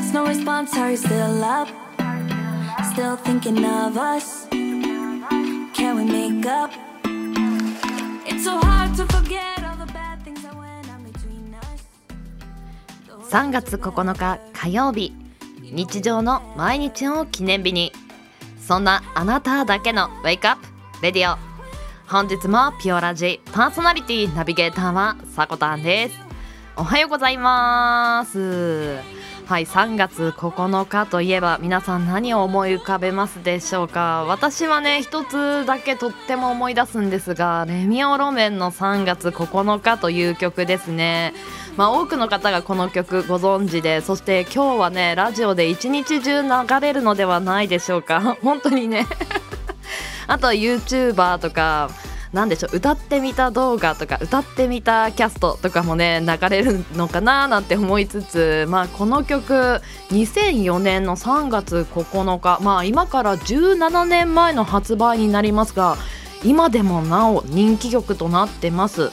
text, no response. Are you still up? Still thinking of us? Can we make up? It's so hard to forget all the bad things that went on between us. 3月9日火曜日日常の毎日を記念日にそんなあなただけのウェイクアップレディオ本日もピオラジパーソナリティナビゲーターはさこたんですおはようございますはい3月9日といえば皆さん何を思い浮かべますでしょうか？私はね一つだけとっても思い出すんですがレミオロメンの3月9日という曲ですね。まあ多くの方がこの曲ご存知でそして今日はねラジオで一日中流れるのではないでしょうか？本当にね。あとは YouTuber とかなんでしょう歌ってみた動画とか歌ってみたキャストとかもね流れるのかななんて思いつつ、まあ、この曲2004年の3月9日、まあ、今から17年前の発売になりますが今でもなお人気曲となってます。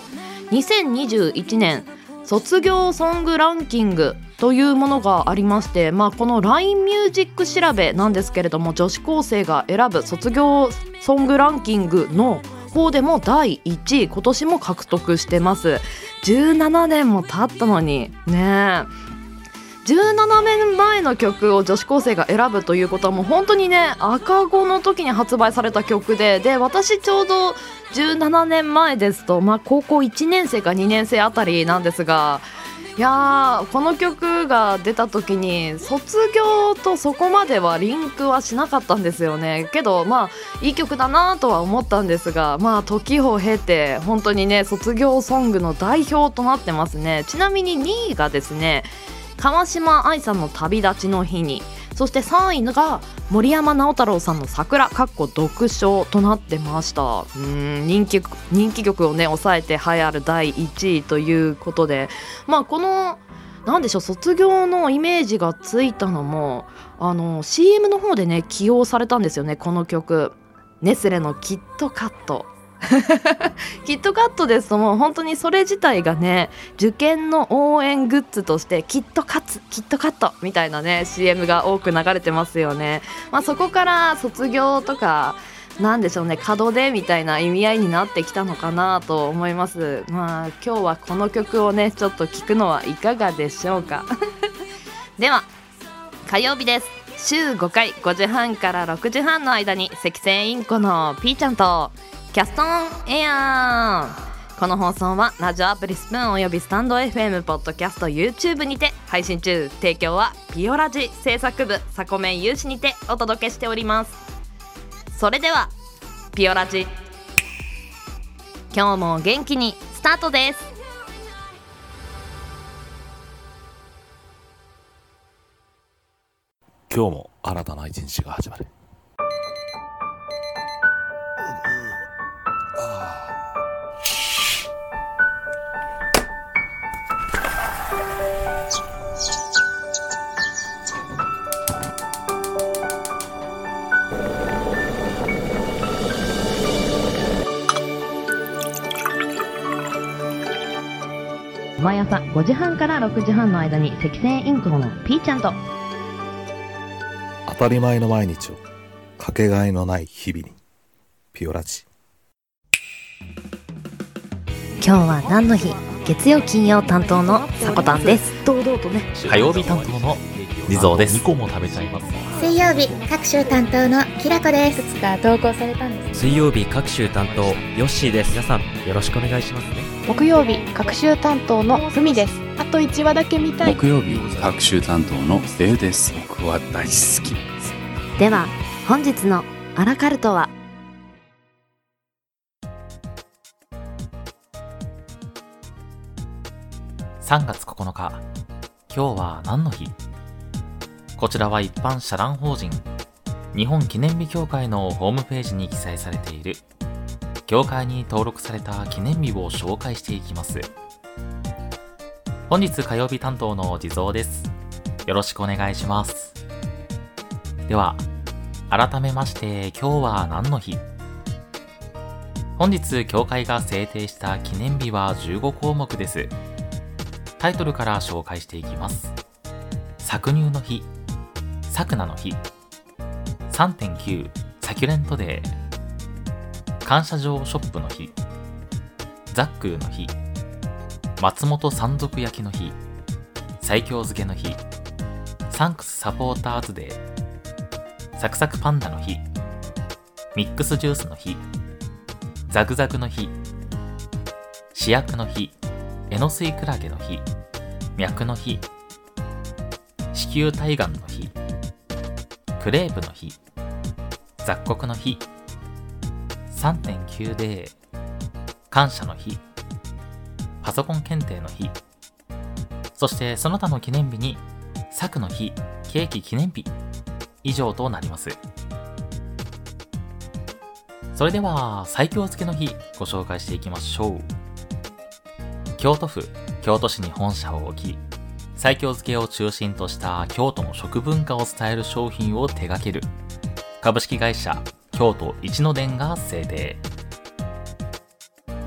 2021年卒業ソングランキングというものがありまして、まあ、この LINE ミュージック調べなんですけれども女子高生が選ぶ卒業ソングランキングの方でも第1位今年も獲得してます。17年も経ったのに。ね17年前の曲を女子高生が選ぶということはもう本当にね赤子の時に発売された曲でで私ちょうど17年前ですと、まあ、高校1年生か2年生あたりなんですがいやーこの曲が出た時に卒業とそこまではリンクはしなかったんですよね。けどまあいい曲だなとは思ったんですがまあ時を経て本当にね卒業ソングの代表となってますね。ちなみに2位がですね川島愛さんの旅立ちの日にそして3位が森山直太朗さんの桜かっこ独唱となってました。うん人気人気曲をね抑えて栄えある第1位ということで。まあこのなんでしょう卒業のイメージがついたのもあの CM の方でね起用されたんですよねこの曲。ネスレのキットカット。キットカットですともう本当にそれ自体がね受験の応援グッズとしてキットカツキットカットみたいなね CM が多く流れてますよね、まあ、そこから卒業とかなんでしょうね門出みたいな意味合いになってきたのかなと思います。まあ今日はこの曲をねちょっと聞くのはいかがでしょうか。では火曜日です。週5回5時半から6時半の間に赤線インコのピーちゃんとキャストオンエアこの放送はラジオアプリスプーンおよびスタンド FM ポッドキャスト YouTube にて配信中。提供はピオラジ制作部サコメン有志にてお届けしております。それではピオラジ。今日も元気にスタートです。今日も新たな一日が始まる。毎朝5時半から6時半の間に赤線インコのピーちゃんと。当たり前の毎日をかけがえのない日々にピオラジ。今日は何の日？月曜金曜担当のさこたんです。堂々とね。火曜日担当の地蔵です。2個も食べちゃいます。水曜日各週担当のきらこです。いくつか投稿されたんです水曜日各週担当ヨッシーです。皆さんよろしくお願いしますね。木曜日各週担当のふみです。あと1話だけ見たい。木曜日各週担当のデウです。僕は大好き。では本日のアラカルトは3月9日。今日は何の日？こちらは一般社団法人。日本記念日協会のホームページに記載されている。協会に登録された記念日を紹介していきます。本日火曜日担当の地蔵です。よろしくお願いします。では改めまして今日は何の日？本日協会が制定した記念日は15項目です。タイトルから紹介していきます。搾乳の日、サクナの日、3.9サキュレントデー、感謝状ショップの日、ザックーの日、松本山賊焼きの日、最強漬けの日、サンクスサポーターズデー、サクサクパンダの日、ミックスジュースの日、ザグザグの日、主役の日、エノスイクラゲの日、脈の日、子宮体がんの日、クレープの日、雑穀の日、3.9で感謝の日、パソコン検定の日、そしてその他の記念日に、作の日、ケーキ記念日、以上となります。それでは、最強付けの日、ご紹介していきましょう。京都府、京都市に本社を置き、最強漬けを中心とした京都の食文化を伝える商品を手掛ける、株式会社京都一の伝が制定。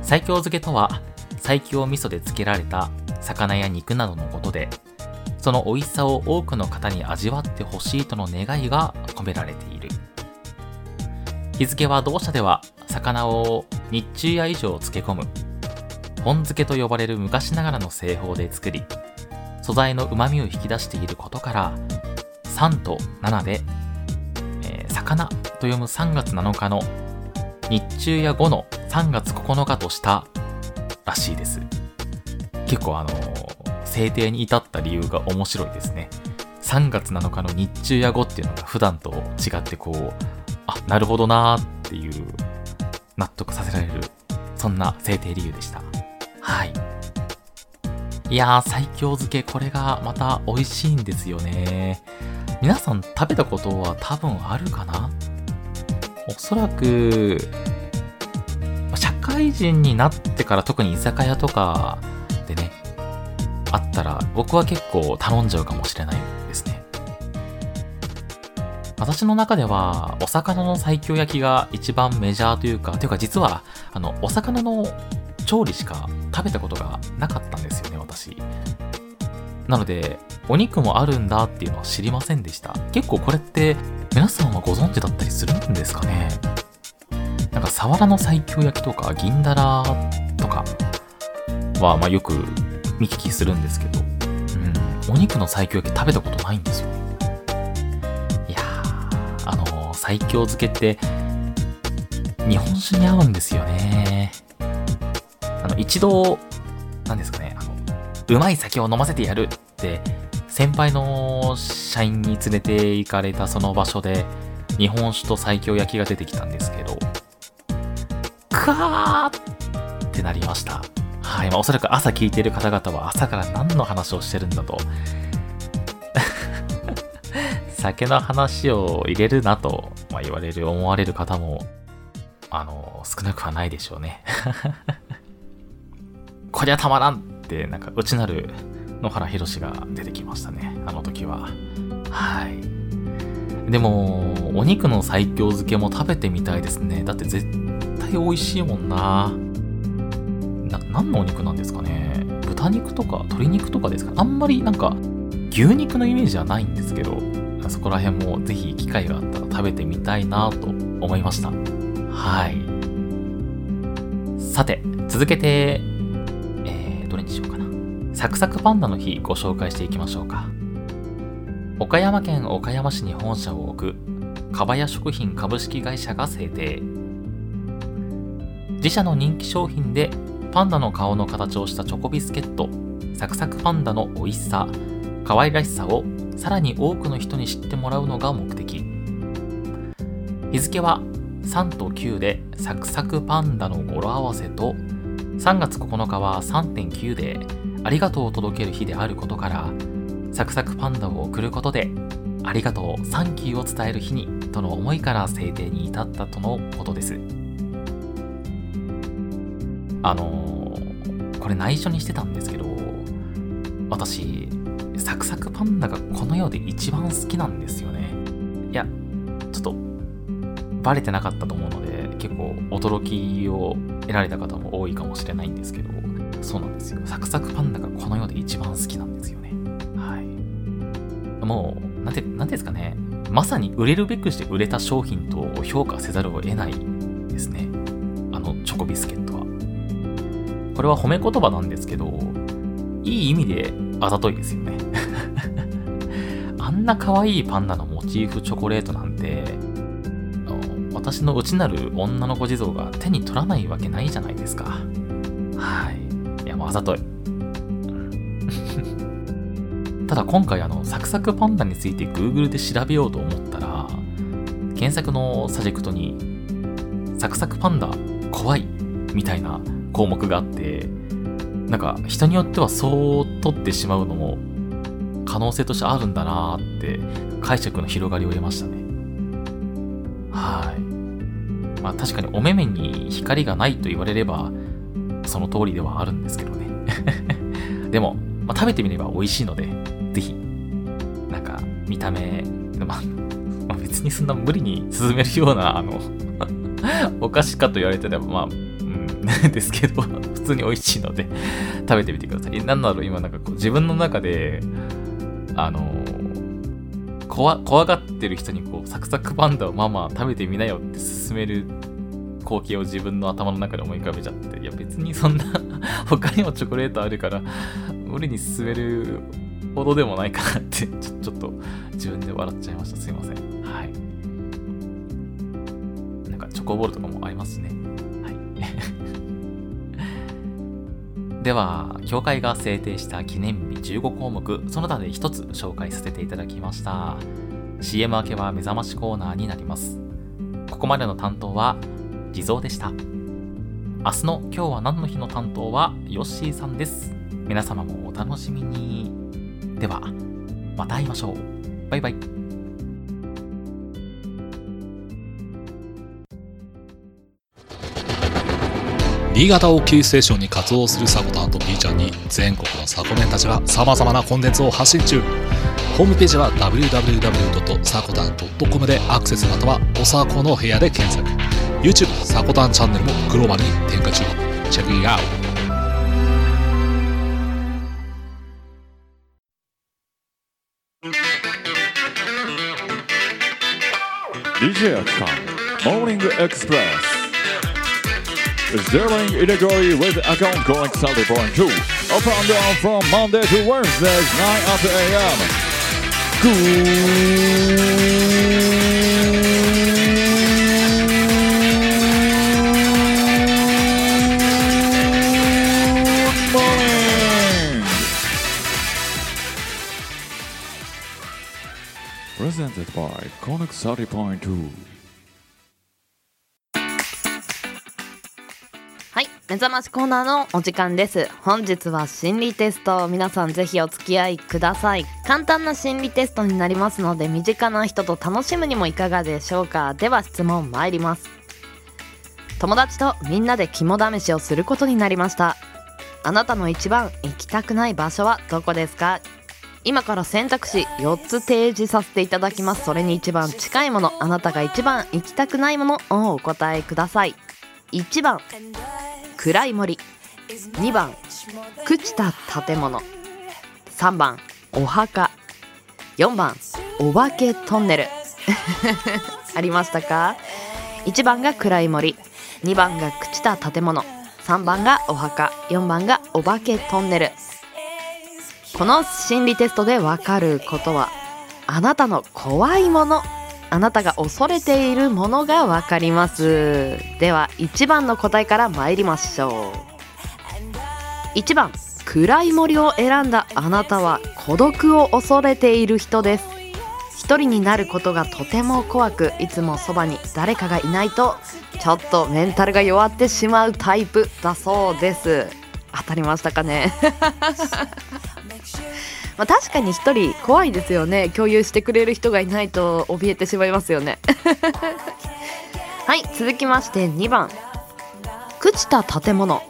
最強漬けとは、最強味噌で漬けられた魚や肉などのことで、その美味しさを多くの方に味わってほしいとの願いが込められている。日付は同社では魚を日中夜以上漬け込む本漬けと呼ばれる昔ながらの製法で作り素材の旨味を引き出していることから3と7で、えー、魚と読む3月7日の日中や5の3月9日としたらしいです結構あのー、制定に至った理由が面白いですね3月7日の日中や5っていうのが普段と違ってこうあ、なるほどなーっていう納得させられる、そんな制定理由でした。はい。いやー、最強漬け、これがまた美味しいんですよね。皆さん食べたことは多分あるかな？おそらく、社会人になってから特に居酒屋とかでね、あったら僕は結構頼んじゃうかもしれないですね。私の中では、お魚の最強焼きが一番メジャーというか、というか実は、あの、お魚の調理しか食べたことがなかったんですよね、私。なので、お肉もあるんだっていうのは知りませんでした。結構これって、皆さんはご存知だったりするんですかね？なんか、サワラの最強焼きとか、銀だらとかは、まあよく見聞きするんですけど、うん、お肉の最強焼き食べたことないんですよね。最強漬けって日本酒に合うんですよね。あの、一度、何ですかね、あの、うまい酒を飲ませてやるって先輩の社員に連れて行かれたその場所で日本酒と最強焼きが出てきたんですけど、クワーってなりました。はい。まあ、おそらく朝聞いてる方々は朝から何の話をしてるんだと 酒の話を入れるなと、まあ、言われる、思われる方も、あの、少なくはないでしょうね。こりゃたまらんって、なんか、内なる野原宏が出てきましたね。あの時は。はい。でも、お肉の最強漬けも食べてみたいですね。だって絶対美味しいもんな。な、何のお肉なんですかね豚肉とか鶏肉とかですかあんまりなんか牛肉のイメージはないんですけど、そこら辺もぜひ機会があったら食べてみたいなと思いました。はい。さて、続けて、にしようかな。サクサクパンダの日ご紹介していきましょうか。岡山県岡山市に本社を置く、かばや食品株式会社が制定。自社の人気商品でパンダの顔の形をしたチョコビスケット、サクサクパンダの美味しさ、可愛らしさをさらに多くの人に知ってもらうのが目的日付は3と9でサクサクパンダの語呂合わせと3月9日は3.9でありがとうを届ける日であることからサクサクパンダを送ることでありがとう、サンキューを伝える日にとの思いから制定に至ったとのことです。あのー、これ内緒にしてたんですけど、私、サクサクパンダがこの世で一番好きなんですよね。いや、ちょっと、バレてなかったと思うので、結構驚きを得られた方も多いかもしれないんですけど、そうなんですよ。サクサクパンダがこの世で一番好きなんですよね。はい。もう、なんて、なんていうんですかね、まさに売れるべくして売れた商品と評価せざるを得ないですね。あの、チョコビスケットは。これは褒め言葉なんですけど、いい意味であざといですよね。あんな可愛いパンダのモチーフチョコレートなんて、私の内なる女の子地蔵が手に取らないわけないじゃないですか。はい。いや、もうあざとい。ただ今回あの、サクサクパンダについて Google で調べようと思ったら、検索のサジェクトに、サクサクパンダ怖いみたいな項目があって、なんか人によってはそう取ってしまうのも可能性としてあるんだなーって解釈の広がりを得ましたね。はい。まあ確かにお目目に光がないと言われればその通りではあるんですけどね。でも、まあ、食べてみれば美味しいので、ぜひ、なんか見た目、まあ、まあ別にそんな無理に進めるような、あの、お菓子かと言われてれば、まあ、うん、ですけど、普通に美味しいので、食べてみてください。なんだろう、今なんかこう自分の中で、あの、怖怖がってる人にこう、サクサクパンダをまあまあ食べてみなよって勧める光景を自分の頭の中で思い浮かべちゃって、いや別にそんな、他にもチョコレートあるから、無理に進めるほどでもないかなって、ちょちょっと自分で笑っちゃいました。すいません。はい。なんかチョコボールとかもありますしね。では、協会が制定した記念日15項目、その他で一つ紹介させていただきました。CM 明けは目覚ましコーナーになります。ここまでの担当は、地蔵でした。明日の今日は何の日の担当はヨッシーさんです。皆様もお楽しみに。では、また会いましょう。バイバイ。新潟をキーステーションに活動するサコタンと B ちゃんに全国のサコメンたちが様々なコンテンツを発信中。ホームページは www.sakotan.com でアクセスまたはおさこの部屋で検索。YouTube サコタンチャンネルもグローバルに展開中。チェックイアウト。DJ アキさん Morning Express is dealing illegally with account going 30.2 up and down from Monday to Wednesdays 9 up a.m. Good morning! Presented by Conic 30.2目覚ましコーナーのお時間です。本日は心理テスト、皆さんぜひお付き合いください。簡単な心理テストになりますので、身近な人と楽しむにもいかがでしょうか。では質問参ります。友達とみんなで肝試しをすることになりました。あなたの一番行きたくない場所はどこですか？今から選択肢4つ提示させていただきます。それに一番近いもの、あなたが一番行きたくないものをお答えください。1番暗い森。2番朽ちた建物。3番お墓。4番お化けトンネル。ありましたか？1番が暗い森。2番が朽ちた建物。3番がお墓。4番がお化けトンネル。この心理テストでわかることはあなたの怖いもの。あなたが恐れているものがわかります。では1番の答えから参りましょう。1番暗い森を選んだあなたは孤独を恐れている人です。一人になることがとても怖くいつもそばに誰かがいないとちょっとメンタルが弱ってしまうタイプだそうです。当たりましたかね？まあ確かに一人怖いですよね。共有してくれる人がいないと怯えてしまいますよね。はい続きまして2番。朽ちた建物。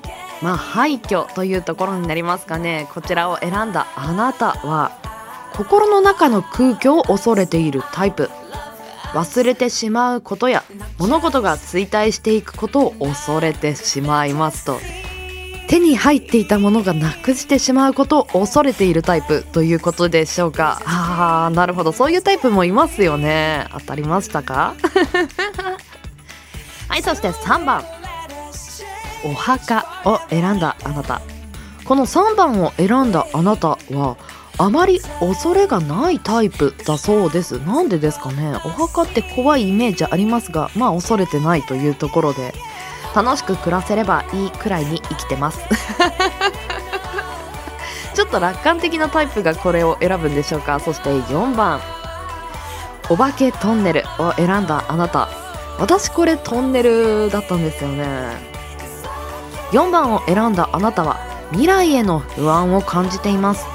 まあ廃墟というところになりますかね。こちらを選んだあなたは心の中の空虚を恐れているタイプ。忘れてしまうことや物事が衰退していくことを恐れてしまいますと。手に入っていたものがなくしてしまうことを恐れているタイプということでしょうか。あーなるほど。そういうタイプもいますよね。当たりましたか？はいそして3番。お墓を選んだあなた。この3番を選んだあなたはあまり恐れがないタイプだそうです。なんでですかね？お墓って怖いイメージありますがまあ恐れてないというところで楽しく暮らせればいいくらいに生きてます。ちょっと楽観的なタイプがこれを選ぶんでしょうか。そして4番。お化けトンネルを選んだあなた。私これトンネルだったんですよね。4番を選んだあなたは未来への不安を感じています。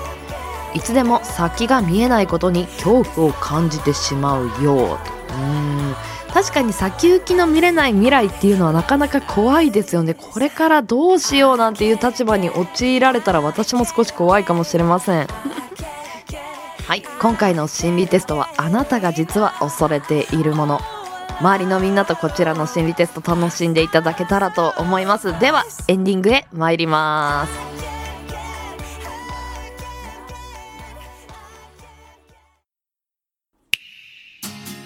いつでも先が見えないことに恐怖を感じてしまうよう。うん。確かに先行きの見れない未来っていうのはなかなか怖いですよね。これからどうしようなんていう立場に陥られたら私も少し怖いかもしれません。はい。今回の心理テストはあなたが実は恐れているもの。周りのみんなとこちらの心理テスト楽しんでいただけたらと思います。ではエンディングへ参ります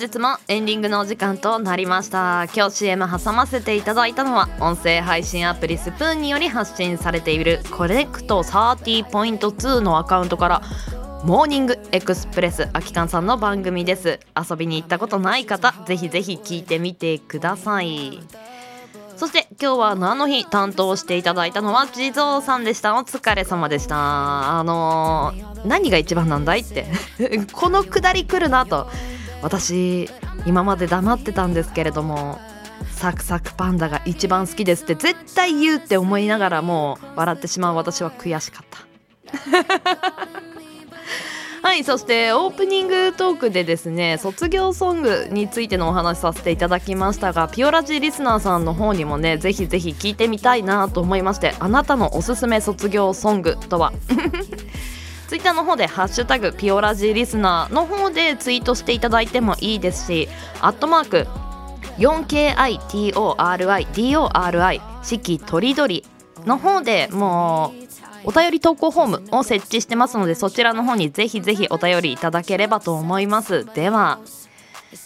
日もエンディングのお時間となりました。今日 CM 挟ませていただいたのは音声配信アプリスプーンにより発信されているコレクト30.2のアカウントからモーニングエクスプレスアキカンさんの番組です。遊びに行ったことない方ぜひぜひ聞いてみてください。そして今日は何の日担当していただいたのは地蔵さんでした。お疲れ様でした。あのー何が一番なんだいって このくだり来るなと。私今まで黙ってたんですけれどもサクサクパンダが一番好きですって絶対言うって思いながらもう笑ってしまう。私は悔しかった。はいそしてオープニングトークでですね卒業ソングについてのお話しさせていただきましたがピオラジリスナーさんの方にもねぜひぜひ聞いてみたいなと思いましてあなたのおすすめ卒業ソングとは？ツイッターの方で「ハッシュタグピオラジリスナー」の方でツイートしていただいてもいいですしアットマーク 4KITORIDORI 四季とりどりの方でもうお便り投稿フォームを設置してますのでそちらの方にぜひぜひお便りいただければと思います。では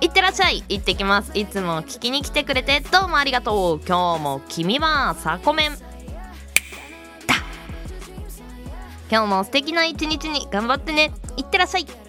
いってらっしゃい。行ってきます。いつも聞きに来てくれてどうもありがとう。今日も君はサコメンだ。今日も素敵な一日に頑張ってね。いってらっしゃい。